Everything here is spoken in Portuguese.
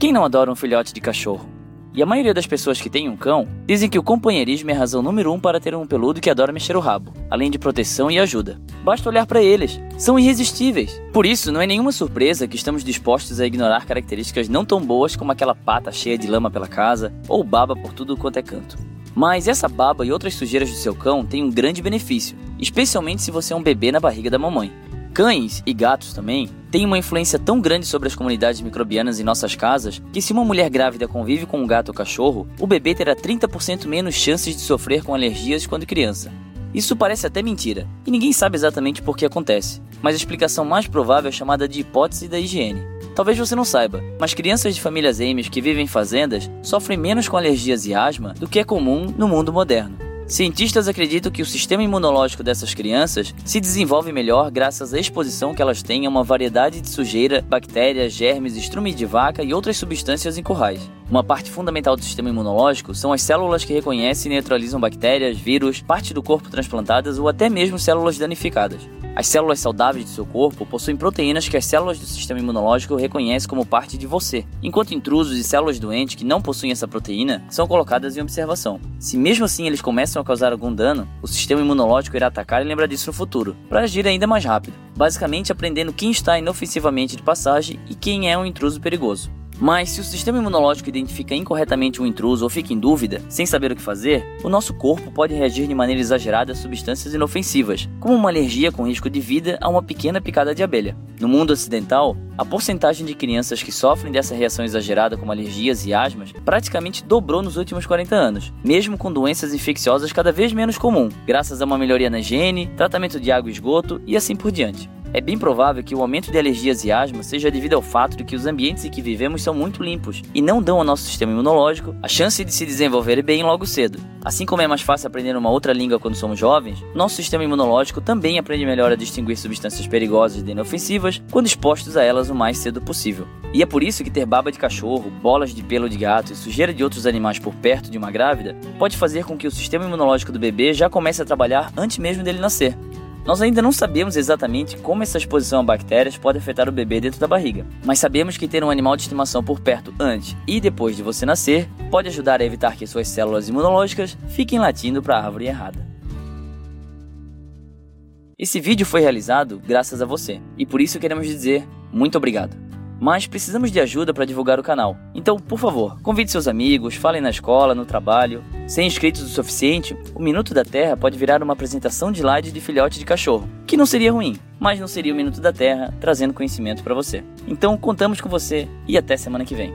Quem não adora um filhote de cachorro? E a maioria das pessoas que tem um cão dizem que o companheirismo é a razão número um para ter um peludo que adora mexer o rabo, além de proteção e ajuda. Basta olhar para eles, são irresistíveis. Por isso, não é nenhuma surpresa que estamos dispostos a ignorar características não tão boas como aquela pata cheia de lama pela casa ou baba por tudo quanto é canto. Mas essa baba e outras sujeiras do seu cão têm um grande benefício, especialmente se você é um bebê na barriga da mamãe. Cães e gatos também têm uma influência tão grande sobre as comunidades microbianas em nossas casas que, se uma mulher grávida convive com um gato ou cachorro, o bebê terá 30% menos chances de sofrer com alergias quando criança. Isso parece até mentira, e ninguém sabe exatamente por que acontece, mas a explicação mais provável é chamada de hipótese da higiene. Talvez você não saiba, mas crianças de famílias Amish que vivem em fazendas sofrem menos com alergias e asma do que é comum no mundo moderno. Cientistas acreditam que o sistema imunológico dessas crianças se desenvolve melhor graças à exposição que elas têm a uma variedade de sujeira, bactérias, germes, estrume de vaca e outras substâncias em currais. Uma parte fundamental do sistema imunológico são as células que reconhecem e neutralizam bactérias, vírus, parte do corpo transplantadas ou até mesmo células danificadas. As células saudáveis de seu corpo possuem proteínas que as células do sistema imunológico reconhecem como parte de você, enquanto intrusos e células doentes que não possuem essa proteína são colocadas em observação. Se mesmo assim eles começam a causar algum dano, o sistema imunológico irá atacar e lembrar disso no futuro, para agir ainda mais rápido, basicamente aprendendo quem está inofensivamente de passagem e quem é um intruso perigoso. Mas se o sistema imunológico identifica incorretamente um intruso ou fica em dúvida, sem saber o que fazer, o nosso corpo pode reagir de maneira exagerada a substâncias inofensivas, como uma alergia com risco de vida a uma pequena picada de abelha. No mundo ocidental, a porcentagem de crianças que sofrem dessa reação exagerada como alergias e asmas praticamente dobrou nos últimos 40 anos, mesmo com doenças infecciosas cada vez menos comum, graças a uma melhoria na higiene, tratamento de água e esgoto e assim por diante. É bem provável que o aumento de alergias e asma seja devido ao fato de que os ambientes em que vivemos são muito limpos e não dão ao nosso sistema imunológico a chance de se desenvolver bem logo cedo. Assim como é mais fácil aprender uma outra língua quando somos jovens, nosso sistema imunológico também aprende melhor a distinguir substâncias perigosas de inofensivas quando expostos a elas o mais cedo possível. E é por isso que ter baba de cachorro, bolas de pelo de gato e sujeira de outros animais por perto de uma grávida pode fazer com que o sistema imunológico do bebê já comece a trabalhar antes mesmo dele nascer. Nós ainda não sabemos exatamente como essa exposição a bactérias pode afetar o bebê dentro da barriga, mas sabemos que ter um animal de estimação por perto antes e depois de você nascer pode ajudar a evitar que suas células imunológicas fiquem latindo para a árvore errada. Esse vídeo foi realizado graças a você, e por isso queremos dizer muito obrigado mas precisamos de ajuda para divulgar o canal. Então, por favor, convide seus amigos, falem na escola, no trabalho. Sem inscritos o suficiente, o Minuto da Terra pode virar uma apresentação de live de filhote de cachorro, que não seria ruim, mas não seria o Minuto da Terra trazendo conhecimento para você. Então, contamos com você e até semana que vem.